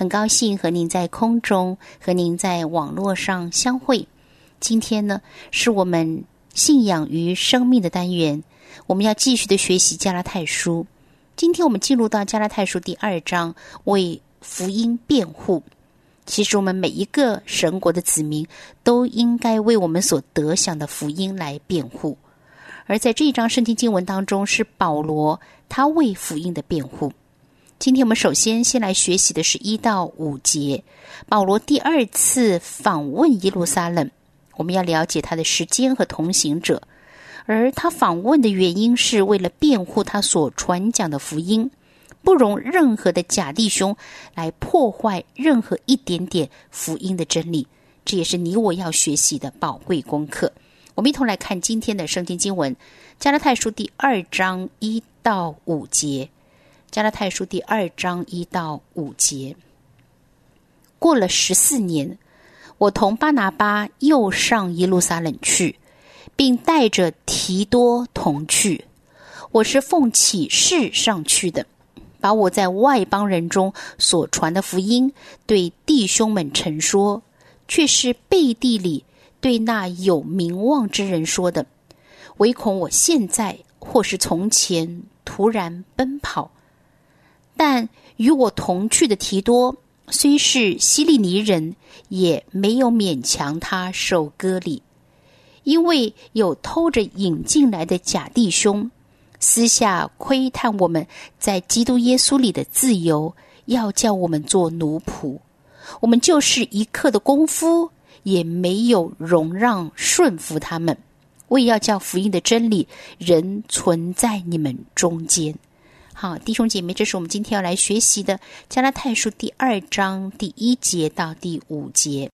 很高兴和您在空中和您在网络上相会。今天呢，是我们信仰与生命的单元，我们要继续的学习加拉太书。今天我们进入到加拉太书第二章，为福音辩护。其实我们每一个神国的子民都应该为我们所得享的福音来辩护。而在这一章圣经经文当中，是保罗他为福音的辩护。今天我们首先先来学习的是一到五节，保罗第二次访问耶路撒冷，我们要了解他的时间和同行者，而他访问的原因是为了辩护他所传讲的福音，不容任何的假弟兄来破坏任何一点点福音的真理，这也是你我要学习的宝贵功课。我们一同来看今天的圣经经文，加拉太书第二章一到五节。加拉太书第二章一到五节，过了十四年，我同巴拿巴又上耶路撒冷去，并带着提多同去。我是奉启示上去的，把我在外邦人中所传的福音对弟兄们陈说，却是背地里对那有名望之人说的，唯恐我现在或是从前突然奔跑。但与我同去的提多，虽是希利尼人，也没有勉强他受割礼，因为有偷着引进来的假弟兄，私下窥探我们在基督耶稣里的自由，要叫我们做奴仆。我们就是一刻的功夫，也没有容让顺服他们，为要叫福音的真理仍存在你们中间。好，弟兄姐妹，这是我们今天要来学习的《加拉太书》第二章第一节到第五节。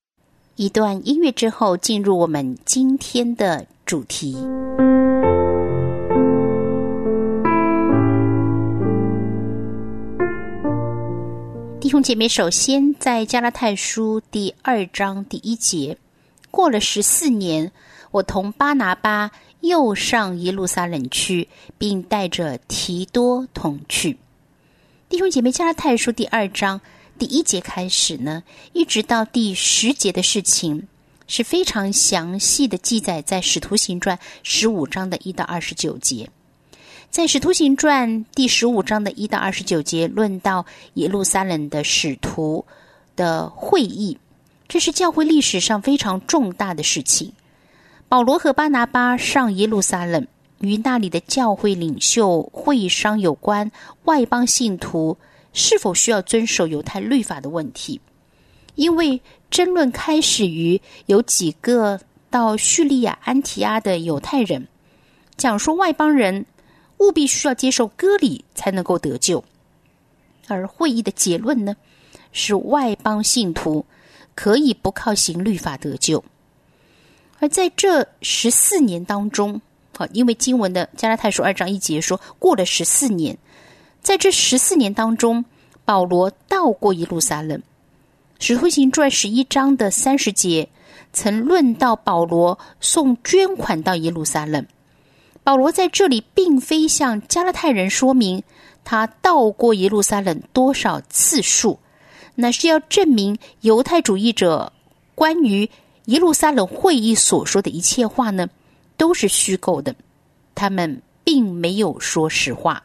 一段音乐之后，进入我们今天的主题。弟兄姐妹，首先在《加拉太书》第二章第一节，过了十四年，我同巴拿巴。又上耶路撒冷去，并带着提多同去。弟兄姐妹，加拉太书第二章第一节开始呢，一直到第十节的事情是非常详细的记载在使徒行传十五章的一到二十九节。在使徒行传第十五章的一到二十九节，论到耶路撒冷的使徒的会议，这是教会历史上非常重大的事情。保罗和巴拿巴上耶路撒冷，与那里的教会领袖会商有关外邦信徒是否需要遵守犹太律法的问题。因为争论开始于有几个到叙利亚安提阿的犹太人，讲说外邦人务必需要接受割礼才能够得救，而会议的结论呢，是外邦信徒可以不靠行律法得救。而在这十四年当中，啊，因为经文的加拉太书二章一节说过了十四年，在这十四年当中，保罗到过耶路撒冷。使徒行传十一章的三十节曾论到保罗送捐款到耶路撒冷。保罗在这里并非向加拉太人说明他到过耶路撒冷多少次数，乃是要证明犹太主义者关于。耶路撒冷会议所说的一切话呢，都是虚构的，他们并没有说实话。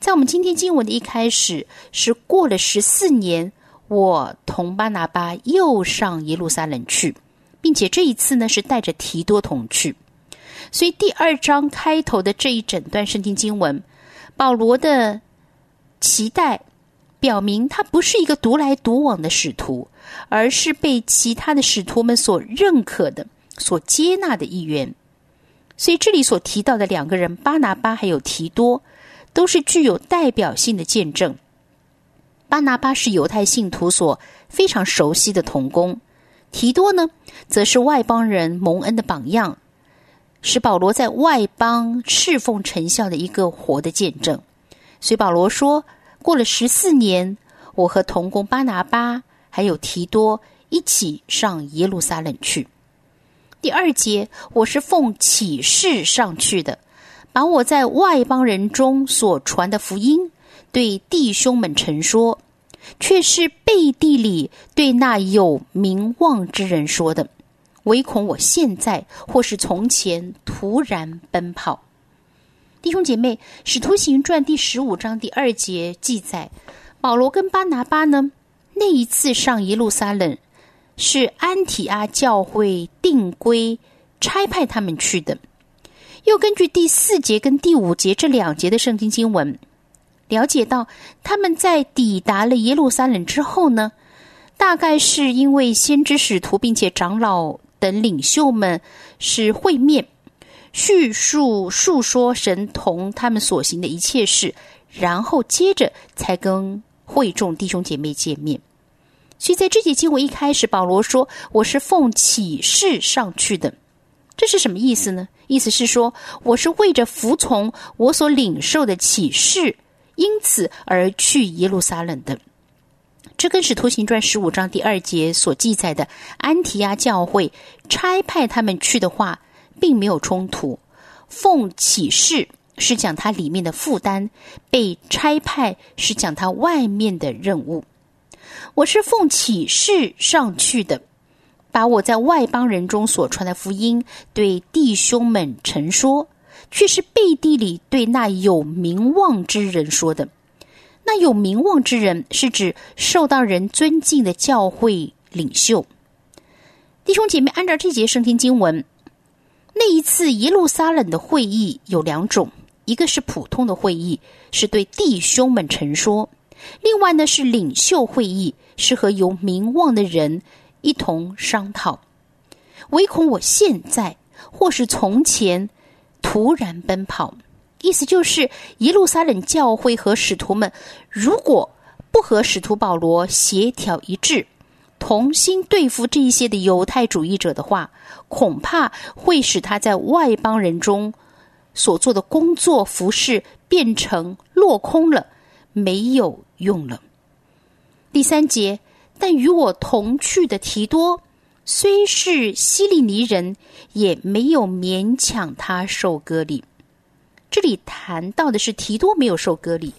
在我们今天经文的一开始，是过了十四年，我同巴拿巴又上耶路撒冷去，并且这一次呢是带着提多同去。所以第二章开头的这一整段圣经经文，保罗的期待。表明他不是一个独来独往的使徒，而是被其他的使徒们所认可的、所接纳的一员。所以这里所提到的两个人巴拿巴还有提多，都是具有代表性的见证。巴拿巴是犹太信徒所非常熟悉的童工，提多呢，则是外邦人蒙恩的榜样，是保罗在外邦侍奉成效的一个活的见证。所以保罗说：“过了十四年，我和童工巴拿巴还有提多一起上耶路撒冷去。”第二节，我是奉启示上去的，把我在外邦人中所传的福音对弟兄们陈说，却是背地里对那有名望之人说的，唯恐我现在或是从前突然奔跑。弟兄姐妹，《使徒行传》第十五章第二节记载，保罗跟巴拿巴呢，那一次上耶路撒冷。是安提阿教会定规差派他们去的。又根据第四节跟第五节这两节的圣经经文，了解到他们在抵达了耶路撒冷之后呢，大概是因为先知使徒并且长老等领袖们是会面，叙述述说神同他们所行的一切事，然后接着才跟会众弟兄姐妹见面。所以在这节经文一开始，保罗说：“我是奉启示上去的。”这是什么意思呢？意思是说，我是为着服从我所领受的启示，因此而去耶路撒冷的。这跟《使徒行传》十五章第二节所记载的安提阿教会差派他们去的话，并没有冲突。奉启示是讲他里面的负担，被差派是讲他外面的任务。我是奉启示上去的，把我在外邦人中所传的福音对弟兄们陈说，却是背地里对那有名望之人说的。那有名望之人是指受到人尊敬的教会领袖。弟兄姐妹，按照这节圣经经文，那一次耶路撒冷的会议有两种，一个是普通的会议，是对弟兄们陈说。另外呢，是领袖会议，是和有名望的人一同商讨。唯恐我现在或是从前突然奔跑，意思就是耶路撒冷教会和使徒们如果不和使徒保罗协调一致，同心对付这一些的犹太主义者的话，恐怕会使他在外邦人中所做的工作服饰变成落空了。没有用了。第三节，但与我同去的提多，虽是希利尼人，也没有勉强他受割礼。这里谈到的是提多没有受割礼。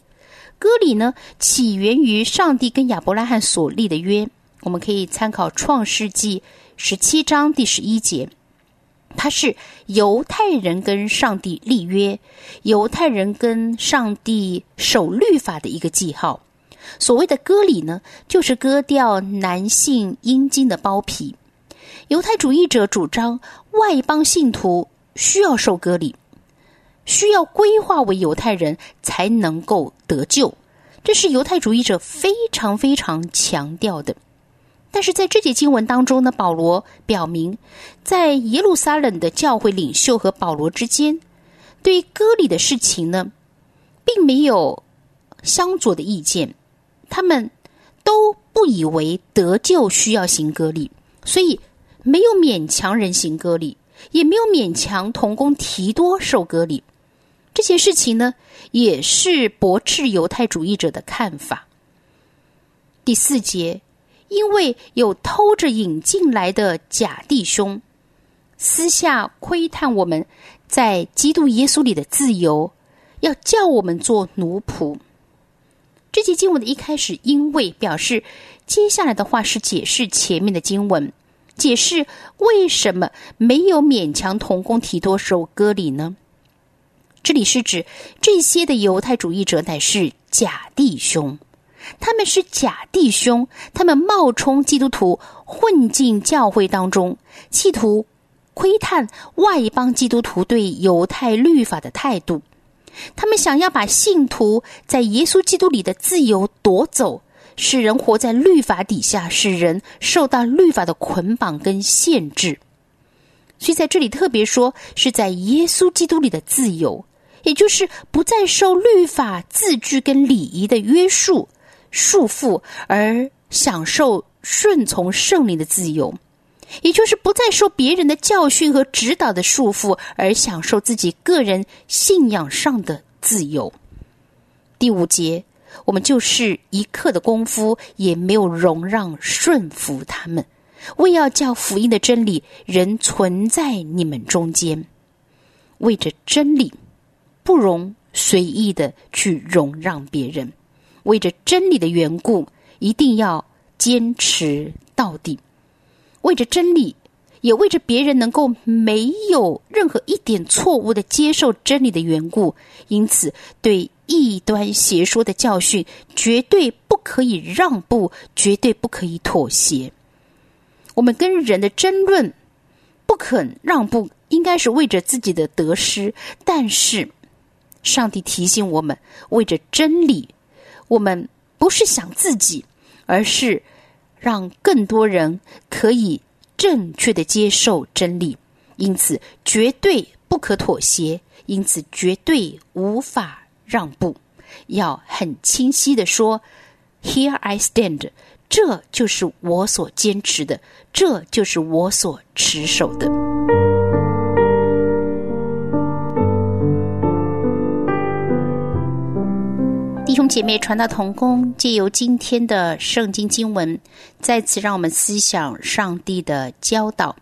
割礼呢，起源于上帝跟亚伯拉罕所立的约。我们可以参考创世纪十七章第十一节。它是犹太人跟上帝立约，犹太人跟上帝守律法的一个记号。所谓的割礼呢，就是割掉男性阴茎的包皮。犹太主义者主张外邦信徒需要受割礼，需要规划为犹太人才能够得救，这是犹太主义者非常非常强调的。但是在这节经文当中呢，保罗表明，在耶路撒冷的教会领袖和保罗之间，对割礼的事情呢，并没有相左的意见，他们都不以为得救需要行割礼，所以没有勉强人行割礼，也没有勉强同工提多受割礼。这些事情呢，也是驳斥犹太主义者的看法。第四节。因为有偷着引进来的假弟兄，私下窥探我们在基督耶稣里的自由，要叫我们做奴仆。这节经文的一开始，因为表示接下来的话是解释前面的经文，解释为什么没有勉强同工提多受割礼呢？这里是指这些的犹太主义者乃是假弟兄。他们是假弟兄，他们冒充基督徒混进教会当中，企图窥探外邦基督徒对犹太律法的态度。他们想要把信徒在耶稣基督里的自由夺走，使人活在律法底下，使人受到律法的捆绑跟限制。所以在这里特别说，是在耶稣基督里的自由，也就是不再受律法字句跟礼仪的约束。束缚而享受顺从圣灵的自由，也就是不再受别人的教训和指导的束缚，而享受自己个人信仰上的自由。第五节，我们就是一刻的功夫也没有容让顺服他们，为要叫福音的真理仍存在你们中间，为着真理，不容随意的去容让别人，为着真理的缘故，一定要坚持到底，为着真理，也为着别人能够没有任何一点错误的接受真理的缘故，因此对。异端邪说的教训，绝对不可以让步，绝对不可以妥协。我们跟人的争论不肯让步，应该是为着自己的得失。但是，上帝提醒我们，为着真理，我们不是想自己，而是让更多人可以正确的接受真理。因此，绝对不可妥协，因此绝对无法。让步，要很清晰的说：“Here I stand。”这就是我所坚持的，这就是我所持守的。姐妹，传道同工，借由今天的圣经经文，再次让我们思想上帝的教导，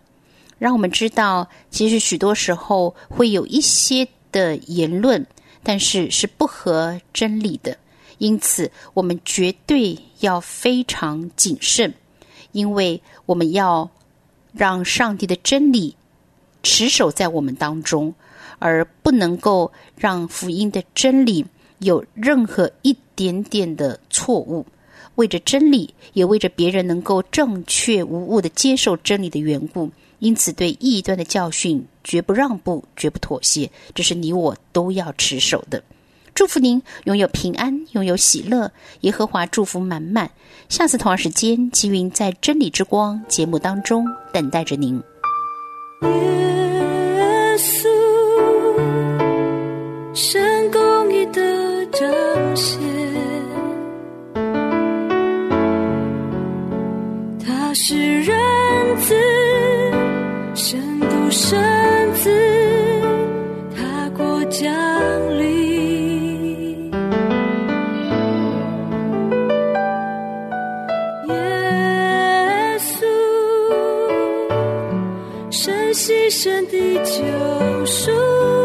让我们知道，其实许多时候会有一些的言论。但是是不合真理的，因此我们绝对要非常谨慎，因为我们要让上帝的真理持守在我们当中，而不能够让福音的真理有任何一点点的错误。为着真理，也为着别人能够正确无误的接受真理的缘故。因此，对异端的教训绝不让步，绝不妥协，这是你我都要持守的。祝福您拥有平安，拥有喜乐，耶和华祝福满满。下次同样时间，吉云在真理之光节目当中等待着您。耶稣，彰显，他是人子。圣子，他过降临，耶稣，神牺牲的救赎。